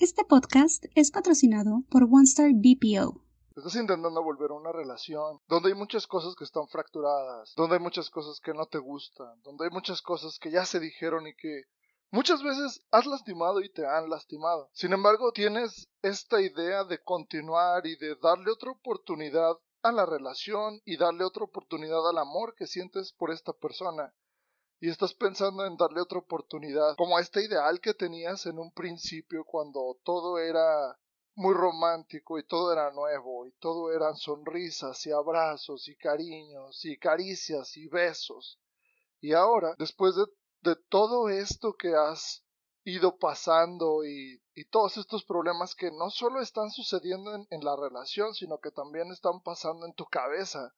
Este podcast es patrocinado por OneStar BPO. Estás intentando volver a una relación donde hay muchas cosas que están fracturadas, donde hay muchas cosas que no te gustan, donde hay muchas cosas que ya se dijeron y que muchas veces has lastimado y te han lastimado. Sin embargo, tienes esta idea de continuar y de darle otra oportunidad a la relación y darle otra oportunidad al amor que sientes por esta persona y estás pensando en darle otra oportunidad, como a este ideal que tenías en un principio cuando todo era muy romántico y todo era nuevo y todo eran sonrisas y abrazos y cariños y caricias y besos. Y ahora, después de, todo esto que has ido pasando y, todos estos problemas que no solo están sucediendo en, en la relación, sino que también están pasando en tu cabeza,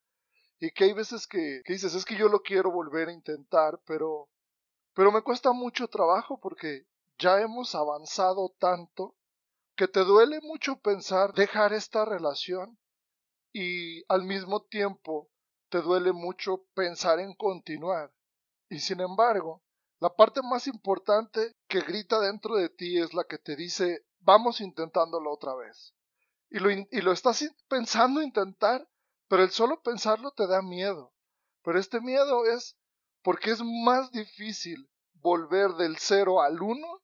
y que hay veces que, dices, es que yo lo quiero volver a intentar, pero, pero me cuesta mucho trabajo porque ya hemos avanzado tanto que te duele mucho pensar dejar esta relación y al mismo tiempo te duele mucho pensar en continuar. Y sin embargo, la parte más importante que grita dentro de ti es la que te dice, vamos intentándolo otra vez. Y lo, y lo estás pensando intentar pero el solo pensarlo te da miedo. Pero este miedo es porque es más difícil volver del 0 al 1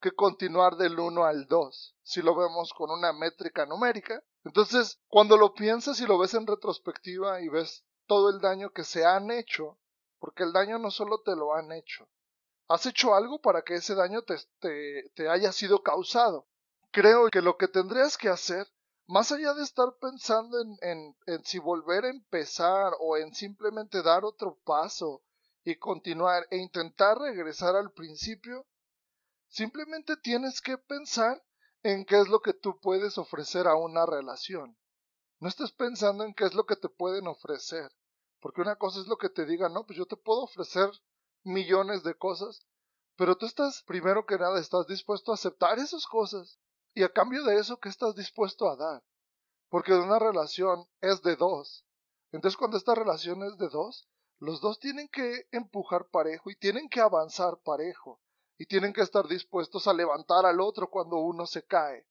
que continuar del 1 al 2, si lo vemos con una métrica numérica. Entonces, cuando lo piensas y lo ves en retrospectiva y ves todo el daño que se han hecho, porque el daño no solo te lo han hecho, has hecho algo para que ese daño te, te, te haya sido causado. Creo que lo que tendrías que hacer más allá de estar pensando en, si volver a empezar o en simplemente dar otro paso y continuar e intentar regresar al principio, simplemente tienes que pensar en qué es lo que tú puedes ofrecer a una relación. No estés pensando en qué es lo que te pueden ofrecer, porque una cosa es lo que te digan, no, pues yo te puedo ofrecer millones de cosas, pero tú estás, primero que nada, estás dispuesto a aceptar esas cosas y a cambio de eso, ¿qué estás dispuesto a dar? Porque una relación es de dos. Entonces, cuando esta relación es de dos, los dos tienen que empujar parejo y tienen que avanzar parejo. Y tienen que estar dispuestos a levantar al otro cuando uno se cae.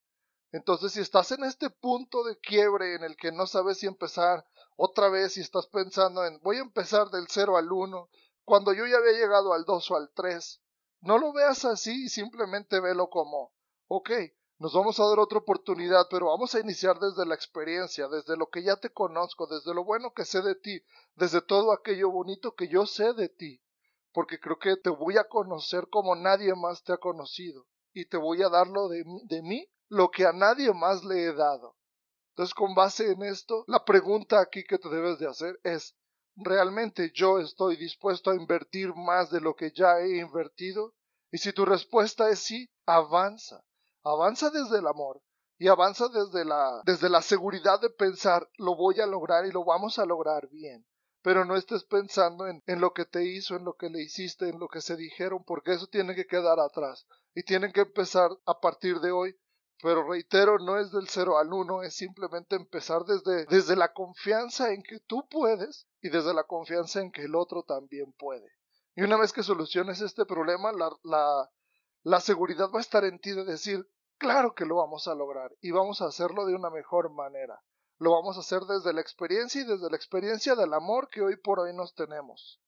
Entonces, si estás en este punto de quiebre en el que no sabes si empezar otra vez y estás pensando en voy a empezar del 0 al 1, cuando yo ya había llegado al 2 o al 3, no lo veas así y simplemente velo como, ok, nos vamos a dar otra oportunidad, pero vamos a iniciar desde la experiencia, desde lo que ya te conozco, desde lo bueno que sé de ti, desde todo aquello bonito que yo sé de ti, porque creo que te voy a conocer como nadie más te ha conocido, y te voy a dar lo de, de mí, lo que a nadie más le he dado. Entonces, con base en esto, la pregunta aquí que te debes de hacer es, ¿realmente yo estoy dispuesto a invertir más de lo que ya he invertido? Y si tu respuesta es sí, avanza avanza desde el amor y avanza desde la, desde la seguridad de pensar lo voy a lograr y lo vamos a lograr bien. Pero no estés pensando en, en lo que te hizo, en lo que le hiciste, en lo que se dijeron, porque eso tiene que quedar atrás. Y tienen que empezar a partir de hoy pero reitero, no es del cero al uno, es simplemente empezar desde, desde la confianza en que tú puedes y desde la confianza en que el otro también puede. Y una vez que soluciones este problema, la, la, la seguridad va a estar en ti de decir, Claro que lo vamos a lograr y vamos a hacerlo de una mejor manera. Lo vamos a hacer desde la experiencia y desde la experiencia del amor que hoy por hoy nos tenemos.